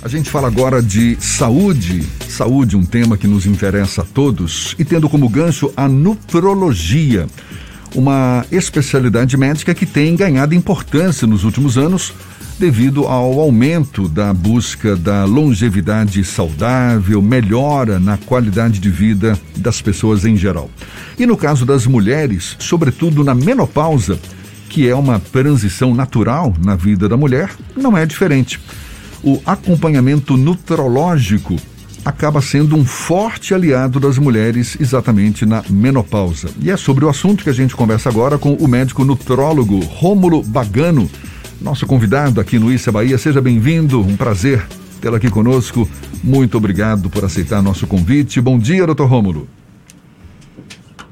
A gente fala agora de saúde. Saúde, um tema que nos interessa a todos e tendo como gancho a nutrologia, uma especialidade médica que tem ganhado importância nos últimos anos devido ao aumento da busca da longevidade saudável, melhora na qualidade de vida das pessoas em geral. E no caso das mulheres, sobretudo na menopausa, que é uma transição natural na vida da mulher, não é diferente o acompanhamento nutrológico acaba sendo um forte aliado das mulheres exatamente na menopausa. E é sobre o assunto que a gente conversa agora com o médico nutrólogo Rômulo Bagano, nosso convidado aqui no Issa Bahia. Seja bem-vindo, um prazer tê-lo aqui conosco. Muito obrigado por aceitar nosso convite. Bom dia, doutor Rômulo.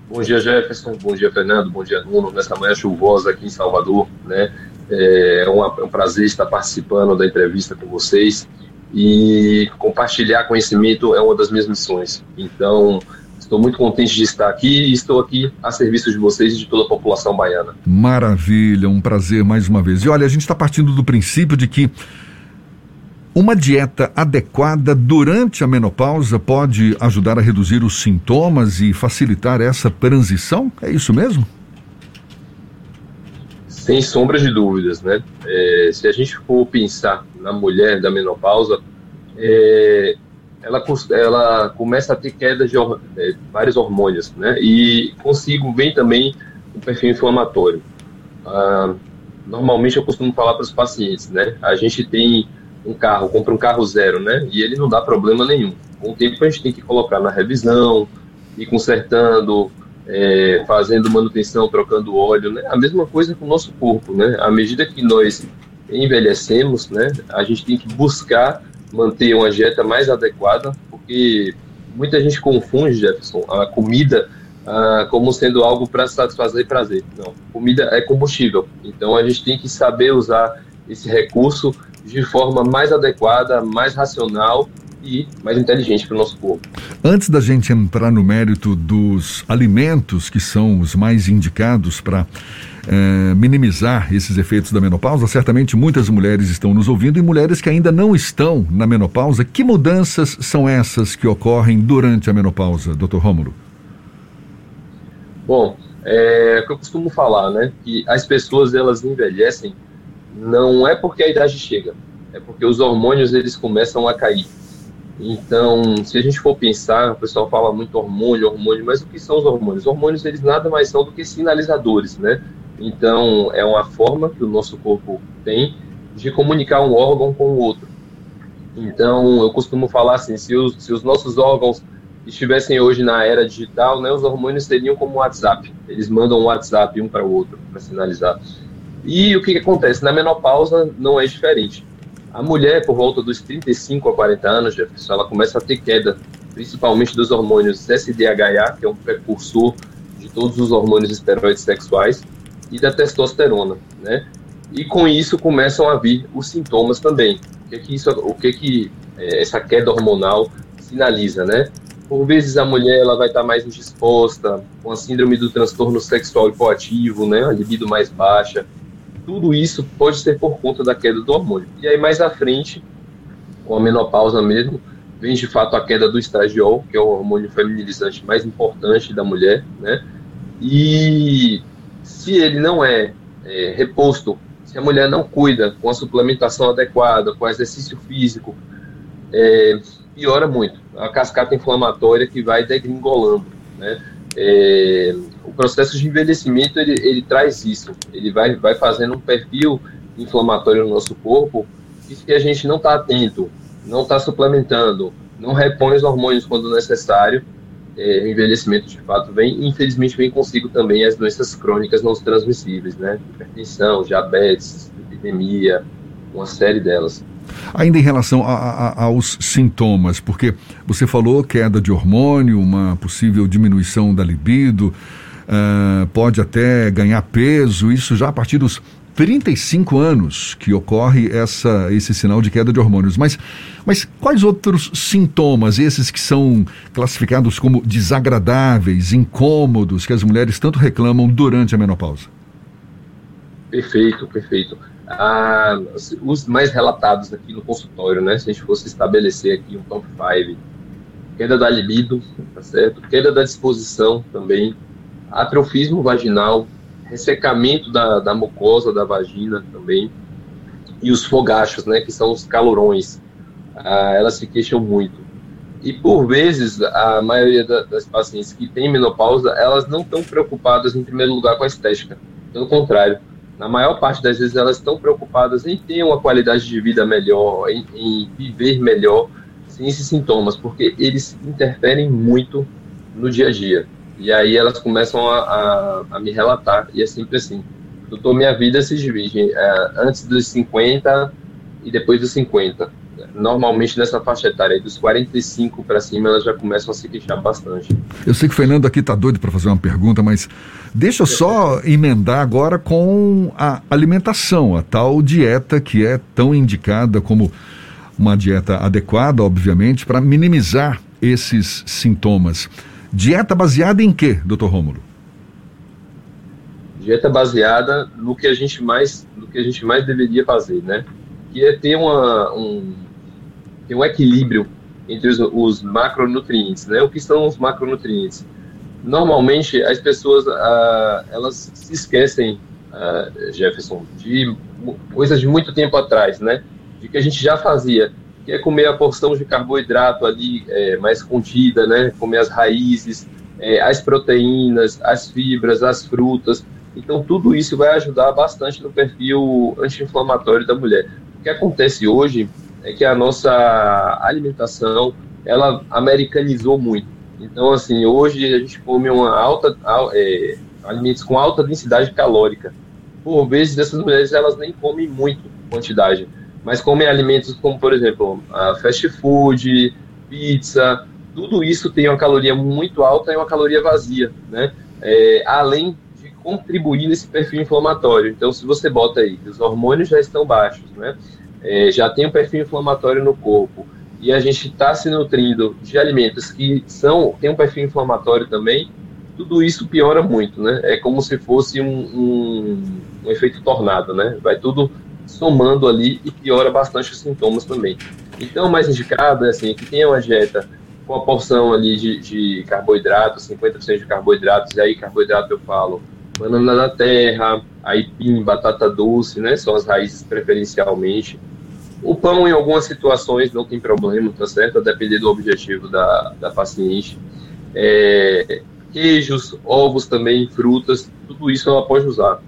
Bom dia, Jefferson. Bom dia, Fernando. Bom dia, Nuno. Nessa manhã chuvosa aqui em Salvador, né? É, é um prazer estar participando da entrevista com vocês e compartilhar conhecimento é uma das minhas missões. Então, estou muito contente de estar aqui e estou aqui a serviço de vocês e de toda a população baiana. Maravilha, um prazer mais uma vez. E olha, a gente está partindo do princípio de que uma dieta adequada durante a menopausa pode ajudar a reduzir os sintomas e facilitar essa transição? É isso mesmo? Sem sombra de dúvidas, né? É, se a gente for pensar na mulher da menopausa, é, ela, ela começa a ter queda de é, vários hormônios, né? E consigo vem também o perfil inflamatório. Ah, normalmente eu costumo falar para os pacientes, né? A gente tem um carro, compra um carro zero, né? E ele não dá problema nenhum. Com o tempo a gente tem que colocar na revisão, ir consertando, é, fazendo manutenção, trocando óleo, né? A mesma coisa com o nosso corpo, né? À medida que nós envelhecemos, né? A gente tem que buscar manter uma dieta mais adequada, porque muita gente confunde, Jefferson, a comida ah, como sendo algo para satisfazer prazer. Não, comida é combustível. Então a gente tem que saber usar esse recurso de forma mais adequada, mais racional e mais inteligente para o nosso corpo. Antes da gente entrar no mérito dos alimentos que são os mais indicados para é, minimizar esses efeitos da menopausa, certamente muitas mulheres estão nos ouvindo e mulheres que ainda não estão na menopausa. Que mudanças são essas que ocorrem durante a menopausa, doutor Rômulo? Bom, é, é o que eu costumo falar, né? Que as pessoas elas envelhecem não é porque a idade chega, é porque os hormônios eles começam a cair. Então, se a gente for pensar, o pessoal fala muito hormônio, hormônio, mas o que são os hormônios? Os hormônios, eles nada mais são do que sinalizadores, né? Então, é uma forma que o nosso corpo tem de comunicar um órgão com o outro. Então, eu costumo falar assim, se os, se os nossos órgãos estivessem hoje na era digital, né, os hormônios seriam como WhatsApp. Eles mandam um WhatsApp um para o outro para sinalizar. E o que, que acontece? Na menopausa não é diferente. A mulher, por volta dos 35 a 40 anos, Jefferson, ela começa a ter queda, principalmente dos hormônios SDHA, que é um precursor de todos os hormônios esteroides sexuais, e da testosterona, né? E com isso começam a vir os sintomas também. O que que isso, o que que é, essa queda hormonal sinaliza, né? Por vezes a mulher ela vai estar mais indisposta, com a síndrome do transtorno sexual hipoativo, né? A libido mais baixa, tudo isso pode ser por conta da queda do hormônio. E aí, mais à frente, com a menopausa mesmo, vem de fato a queda do estradiol, que é o hormônio feminilizante mais importante da mulher, né? E se ele não é, é reposto, se a mulher não cuida com a suplementação adequada, com exercício físico, é, piora muito. A cascata inflamatória que vai degringolando, né? É, o processo de envelhecimento ele, ele traz isso, ele vai, vai fazendo um perfil inflamatório no nosso corpo que se a gente não está atento, não está suplementando, não repõe os hormônios quando necessário, é, o envelhecimento de fato vem, infelizmente vem consigo também as doenças crônicas não transmissíveis, né? Hipertensão, diabetes, epidemia, uma série delas. Ainda em relação a, a, aos sintomas, porque você falou queda de hormônio, uma possível diminuição da libido, uh, pode até ganhar peso, isso já a partir dos 35 anos que ocorre essa, esse sinal de queda de hormônios. Mas, mas quais outros sintomas, esses que são classificados como desagradáveis, incômodos, que as mulheres tanto reclamam durante a menopausa? Perfeito, perfeito. Ah, os mais relatados aqui no consultório, né? Se a gente fosse estabelecer aqui um top 5, queda da libido, tá certo? Queda da disposição também, atrofismo vaginal, ressecamento da, da mucosa da vagina também, e os fogachos, né? Que são os calorões. Ah, elas se queixam muito. E por vezes, a maioria das pacientes que têm menopausa, elas não estão preocupadas em primeiro lugar com a estética. Pelo contrário, na maior parte das vezes elas estão preocupadas em ter uma qualidade de vida melhor, em, em viver melhor sem esses sintomas, porque eles interferem muito no dia a dia. E aí elas começam a, a, a me relatar, e é sempre assim. Doutor, minha vida se divide é, antes dos 50 e depois dos 50 normalmente nessa faixa etária, dos 45 para cima, elas já começam a se queixar bastante. Eu sei que o Fernando aqui está doido para fazer uma pergunta, mas deixa eu só emendar agora com a alimentação, a tal dieta que é tão indicada como uma dieta adequada, obviamente, para minimizar esses sintomas. Dieta baseada em quê, doutor Rômulo? Dieta baseada no que a gente mais, no que a gente mais deveria fazer, né? Que é ter uma, um, tem um equilíbrio entre os, os, macronutrientes, né? O que são os macronutrientes? Normalmente as pessoas ah, elas se esquecem, ah, Jefferson, de coisas de muito tempo atrás, né? De que a gente já fazia, que é comer a porção de carboidrato ali é, mais contida, né? Comer as raízes, é, as proteínas, as fibras, as frutas. Então tudo isso vai ajudar bastante no perfil anti-inflamatório da mulher. O que acontece hoje é que a nossa alimentação ela americanizou muito. Então, assim, hoje a gente come uma alta, é, alimentos com alta densidade calórica. Por vezes, essas mulheres elas nem comem muito quantidade, mas comem alimentos como, por exemplo, fast food, pizza, tudo isso tem uma caloria muito alta e uma caloria vazia, né? É, além de contribuir nesse perfil inflamatório. Então, se você bota aí os hormônios já estão baixos, né? É, já tem um perfil inflamatório no corpo e a gente está se nutrindo de alimentos que são tem um perfil inflamatório também, tudo isso piora muito, né? É como se fosse um, um, um efeito tornado, né? Vai tudo somando ali e piora bastante os sintomas também. Então, mais indicado é assim, que tenha uma dieta com a porção ali de, de carboidratos, 50% de carboidratos, e aí carboidrato eu falo banana da terra, aipim, batata doce, né? São as raízes preferencialmente. O pão, em algumas situações, não tem problema, tá certo? A depender do objetivo da, da paciente. É, queijos, ovos também, frutas, tudo isso ela pode usar.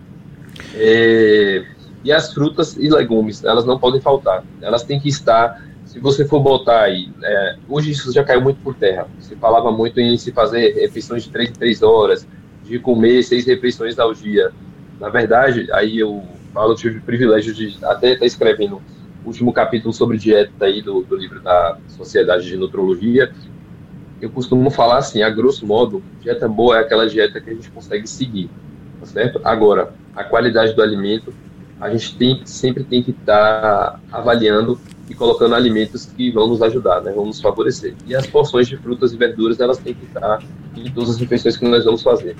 É, e as frutas e legumes, elas não podem faltar. Elas têm que estar, se você for botar aí, é, hoje isso já caiu muito por terra. Se falava muito em se fazer refeições de 3 em 3 horas, de comer seis refeições ao dia. Na verdade, aí eu falo, tive o privilégio de até estar escrevendo último capítulo sobre dieta aí do, do livro da Sociedade de Nutrologia. Eu costumo falar assim, a grosso modo, dieta boa é aquela dieta que a gente consegue seguir, tá certo? Agora, a qualidade do alimento, a gente tem, sempre tem que estar tá avaliando e colocando alimentos que vão nos ajudar, né, vão nos favorecer. E as porções de frutas e verduras, elas têm que estar em todas as refeições que nós vamos fazer.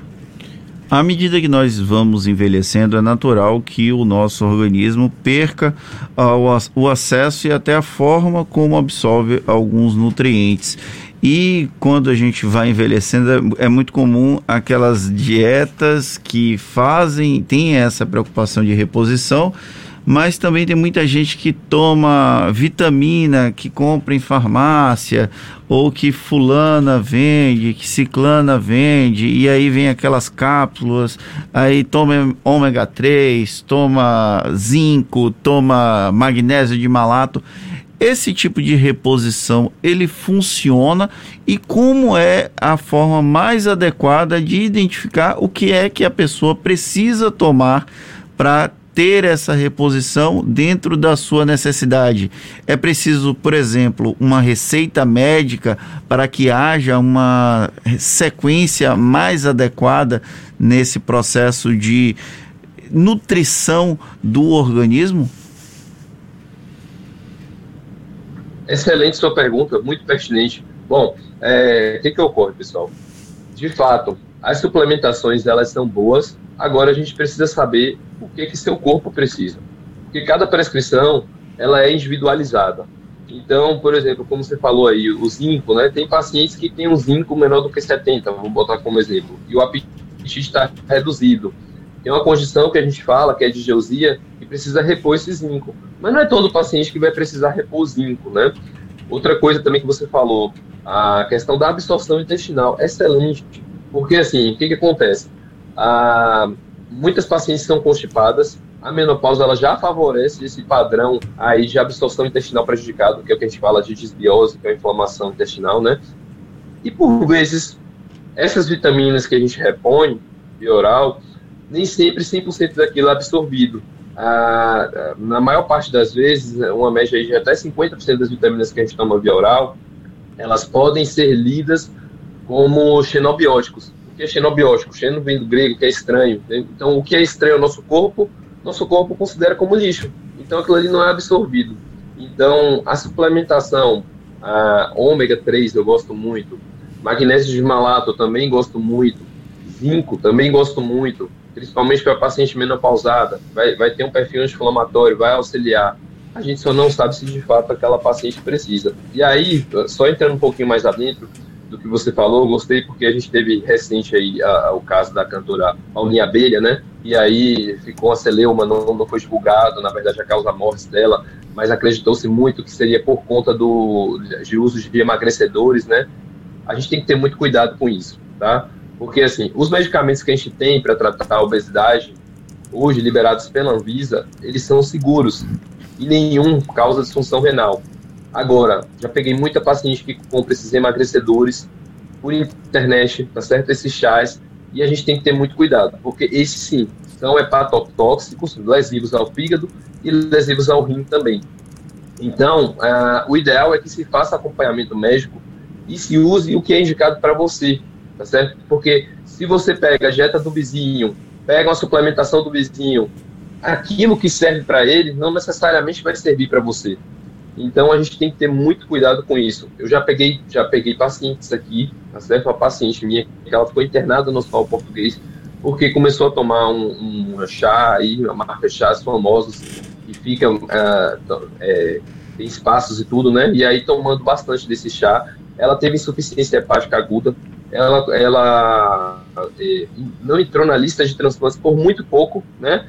À medida que nós vamos envelhecendo, é natural que o nosso organismo perca o acesso e até a forma como absorve alguns nutrientes. E quando a gente vai envelhecendo, é, é muito comum aquelas dietas que fazem, tem essa preocupação de reposição, mas também tem muita gente que toma vitamina que compra em farmácia ou que fulana vende, que ciclana vende, e aí vem aquelas cápsulas, aí toma ômega 3, toma zinco, toma magnésio de malato. Esse tipo de reposição, ele funciona e como é a forma mais adequada de identificar o que é que a pessoa precisa tomar para ter essa reposição dentro da sua necessidade. É preciso, por exemplo, uma receita médica para que haja uma sequência mais adequada nesse processo de nutrição do organismo? Excelente sua pergunta, muito pertinente. Bom, é, o que, que ocorre, pessoal? De fato, as suplementações elas são boas, agora a gente precisa saber o que que seu corpo precisa. Porque cada prescrição, ela é individualizada. Então, por exemplo, como você falou aí, o zinco, né? Tem pacientes que têm um zinco menor do que 70, vou botar como exemplo, e o apetite está reduzido. Tem uma condição que a gente fala, que é de geusia, que precisa repor esse zinco. Mas não é todo paciente que vai precisar repor o zinco, né? Outra coisa também que você falou, a questão da absorção intestinal, excelente. Porque, assim, o que, que acontece? Ah, muitas pacientes são constipadas, a menopausa ela já favorece esse padrão aí de absorção intestinal prejudicado, que é o que a gente fala de disbiose, que é a inflamação intestinal, né? E por vezes, essas vitaminas que a gente repõe, via oral, nem sempre 100% daquilo é absorvido. Ah, na maior parte das vezes, uma média de até 50% das vitaminas que a gente toma via oral, elas podem ser lidas como xenobióticos. Que é xenobiótico? Xeno vem do grego, que é estranho. Então, o que é estranho ao nosso corpo nosso corpo considera como lixo. Então aquilo ali não é absorvido. Então a suplementação, a ômega 3 eu gosto muito, magnésio de malato eu também gosto muito, zinco também gosto muito, principalmente para paciente menopausada, vai, vai ter um perfil anti-inflamatório, vai auxiliar. A gente só não sabe se de fato aquela paciente precisa. E aí, só entrando um pouquinho mais adentro, do que você falou, gostei porque a gente teve recente aí a, a, o caso da cantora Paulinha Abelha, né? E aí ficou uma celeuma, não, não foi divulgado, na verdade a causa morte dela, mas acreditou-se muito que seria por conta do, de uso de emagrecedores, né? A gente tem que ter muito cuidado com isso, tá? Porque assim, os medicamentos que a gente tem para tratar a obesidade, hoje liberados pela Anvisa, eles são seguros e nenhum causa disfunção renal. Agora, já peguei muita paciente que compra esses emagrecedores por internet, tá certo? Esses chás, e a gente tem que ter muito cuidado, porque esses sim são hepatotóxicos, lesivos ao fígado e lesivos ao rim também. Então, uh, o ideal é que se faça acompanhamento médico e se use o que é indicado para você, tá certo? Porque se você pega a dieta do vizinho, pega uma suplementação do vizinho, aquilo que serve para ele não necessariamente vai servir para você. Então a gente tem que ter muito cuidado com isso. Eu já peguei, já peguei pacientes aqui, tá certo? Uma paciente minha que ela ficou internada no hospital português porque começou a tomar um, um chá aí, uma marca de chás famosos que ficam uh, é, tem espaços e tudo, né? E aí tomando bastante desse chá, ela teve insuficiência hepática aguda. Ela, ela é, não entrou na lista de transplantes por muito pouco, né?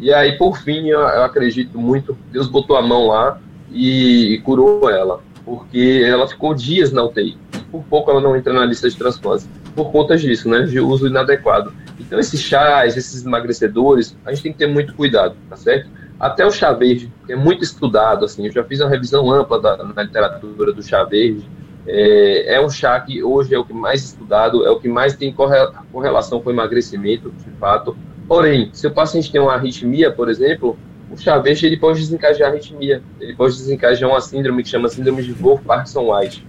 E aí, por fim, eu, eu acredito muito, Deus botou a mão lá e curou ela, porque ela ficou dias na UTI. Por pouco ela não entra na lista de transplantes, por conta disso, né, de uso inadequado. Então, esses chás, esses emagrecedores, a gente tem que ter muito cuidado, tá certo? Até o chá verde, que é muito estudado, assim, eu já fiz uma revisão ampla da, na literatura do chá verde. É, é um chá que hoje é o que mais estudado, é o que mais tem correlação com emagrecimento, de fato. Porém, se o paciente tem uma arritmia, por exemplo, o chá verde ele pode desencadear arritmia, ele pode desencadear uma síndrome que chama síndrome de Wolff Parkinson White.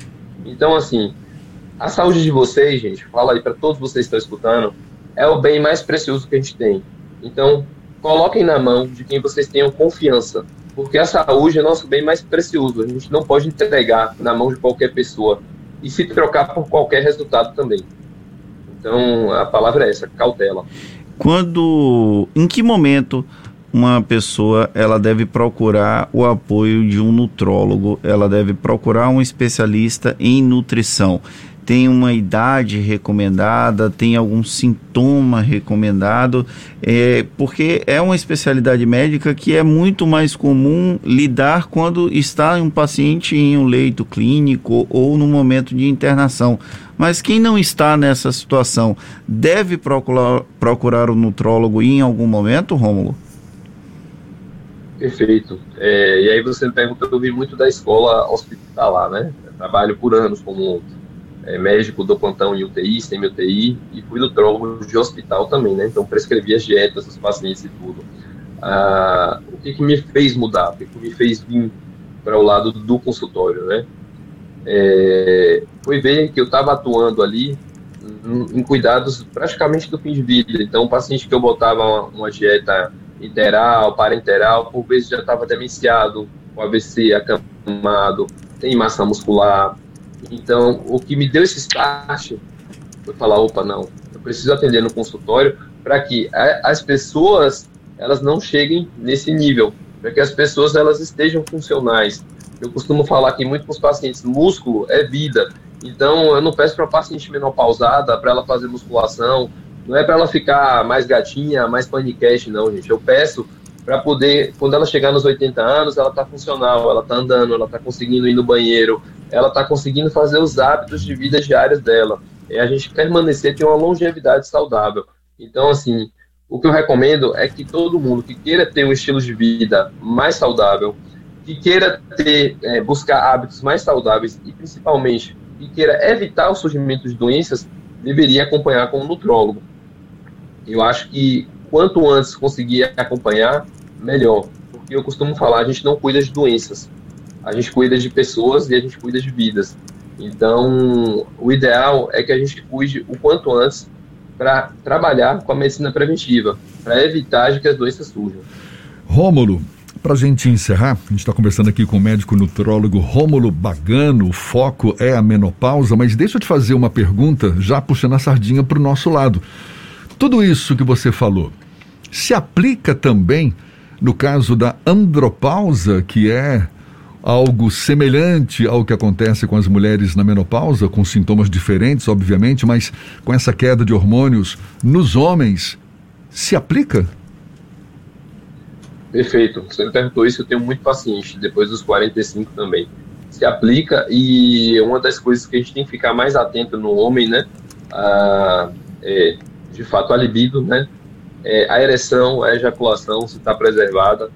Então, assim, a saúde de vocês, gente, fala aí para todos vocês que estão escutando, é o bem mais precioso que a gente tem. Então, coloquem na mão de quem vocês tenham confiança, porque a saúde é nosso bem mais precioso. A gente não pode entregar na mão de qualquer pessoa e se trocar por qualquer resultado também. Então, a palavra é essa, cautela. Quando, em que momento uma pessoa ela deve procurar o apoio de um nutrólogo, ela deve procurar um especialista em nutrição. Tem uma idade recomendada, tem algum sintoma recomendado, é, porque é uma especialidade médica que é muito mais comum lidar quando está um paciente em um leito clínico ou no momento de internação. Mas quem não está nessa situação deve procurar, procurar o nutrólogo em algum momento, Rômulo? Perfeito. É, e aí você me pergunta, eu vi muito da escola hospitalar, né? Eu trabalho por anos como é, médico do plantão em UTI, semi-UTI, e fui nutrólogo de hospital também, né? Então prescrevi as dietas dos pacientes e tudo. Ah, o que, que me fez mudar? O que, que me fez vir para o lado do consultório, né? É, foi ver que eu estava atuando ali em, cuidados praticamente do fim de vida. Então, o paciente que eu botava uma, uma dieta interal, parenteral, por vezes já estava demenciado, o AVC acamado, tem massa muscular. Então, o que me deu esse start foi falar, opa, não, eu preciso atender no consultório para que a, as pessoas elas não cheguem nesse nível. para que as pessoas elas estejam funcionais. Eu costumo falar que muito com os pacientes, músculo é vida. Então, eu não peço para a paciente menopausada para ela fazer musculação, não é para ela ficar mais gatinha, mais paniquete, não, gente. Eu peço para poder, quando ela chegar nos 80 anos, ela está funcional, ela está andando, ela está conseguindo ir no banheiro, ela está conseguindo fazer os hábitos de vida diários dela. É a gente permanecer, ter uma longevidade saudável. Então, assim, o que eu recomendo é que todo mundo que queira ter um estilo de vida mais saudável, que queira ter, é, buscar hábitos mais saudáveis e principalmente que queira evitar o surgimento de doenças, deveria acompanhar com um nutrólogo. Eu acho que quanto antes conseguir acompanhar, melhor. Porque eu costumo falar, a gente não cuida de doenças, a gente cuida de pessoas e a gente cuida de vidas. Então, o ideal é que a gente cuide o quanto antes para trabalhar com a medicina preventiva, para evitar que as doenças surjam. Rômulo, para a gente encerrar, a gente está conversando aqui com o médico nutrólogo Rômulo Bagano, o foco é a menopausa, mas deixa eu te fazer uma pergunta, já puxando a sardinha para o nosso lado. Tudo isso que você falou se aplica também no caso da andropausa, que é algo semelhante ao que acontece com as mulheres na menopausa, com sintomas diferentes, obviamente, mas com essa queda de hormônios nos homens, se aplica? Perfeito. Você me perguntou isso, eu tenho muito paciente, depois dos 45 também. Se aplica e uma das coisas que a gente tem que ficar mais atento no homem, né? Ah, é, de fato, a libido, né? É, a ereção, a ejaculação, se está preservada.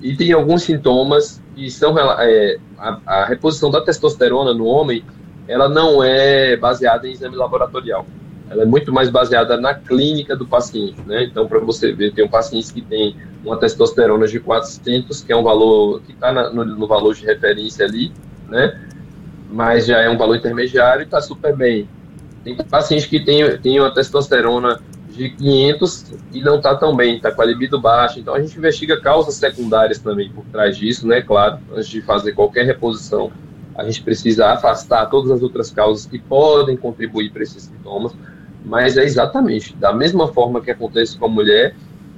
E tem alguns sintomas que são é, a, a, reposição da testosterona no homem, ela não é baseada em exame laboratorial. Ela é muito mais baseada na clínica do paciente, né? Então, para você ver, tem um paciente que tem uma testosterona de 400, que é um valor que está no, no, valor de referência ali, né? Mas já é um valor intermediário e está super bem. Tem paciente que tem, tem uma testosterona de 500 e não está tão bem, está com a libido baixa. Então a gente investiga causas secundárias também por trás disso, né? Claro, antes de fazer qualquer reposição, a gente precisa afastar todas as outras causas que podem contribuir para esses sintomas. Mas é exatamente da mesma forma que acontece com a mulher,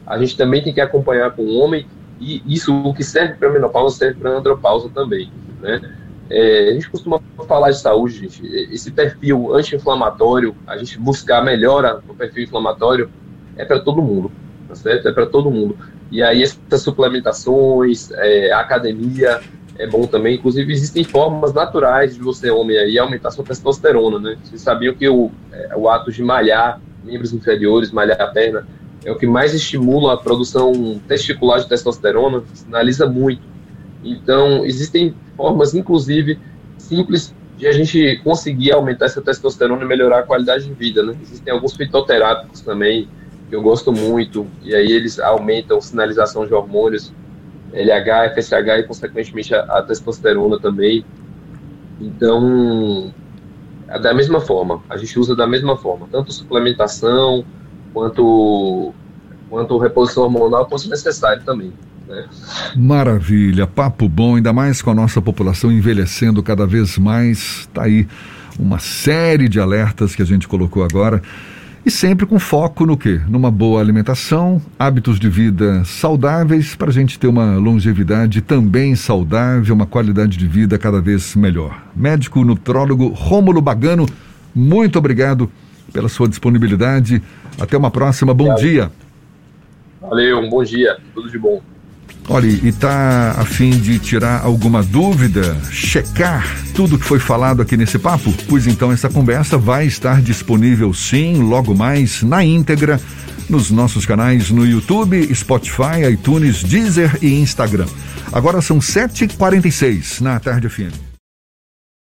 a gente também tem que acompanhar com o homem e isso o que serve para menopausa serve para a andropausa também, né? É, a gente costuma falar de saúde, gente. Esse perfil anti-inflamatório, a gente buscar melhora no perfil inflamatório, é para todo mundo, tá certo? É para todo mundo. E aí, essas suplementações, é, academia, é bom também. Inclusive, existem formas naturais de você, homem, aí, aumentar sua testosterona, né? Vocês sabiam que o, é, o ato de malhar membros inferiores, malhar a perna, é o que mais estimula a produção testicular de testosterona, sinaliza muito. Então, existem formas, inclusive, simples de a gente conseguir aumentar essa testosterona e melhorar a qualidade de vida, né? Existem alguns fitoterápicos também, que eu gosto muito, e aí eles aumentam sinalização de hormônios, LH, FSH e, consequentemente, a, a testosterona também. Então, é da mesma forma, a gente usa da mesma forma, tanto suplementação, quanto, quanto reposição hormonal, quanto necessário também. Né? Maravilha, papo bom, ainda mais com a nossa população envelhecendo cada vez mais. Tá aí uma série de alertas que a gente colocou agora. E sempre com foco no quê? Numa boa alimentação, hábitos de vida saudáveis para a gente ter uma longevidade também saudável, uma qualidade de vida cada vez melhor. Médico nutrólogo Rômulo Bagano, muito obrigado pela sua disponibilidade. Até uma próxima. Bom Obrigado. dia. Valeu, um bom dia. Tudo de bom. Olha, e está a fim de tirar alguma dúvida, checar tudo que foi falado aqui nesse papo? Pois então essa conversa vai estar disponível sim, logo mais, na íntegra, nos nossos canais no YouTube, Spotify, iTunes, Deezer e Instagram. Agora são 7h46 na Tarde FM.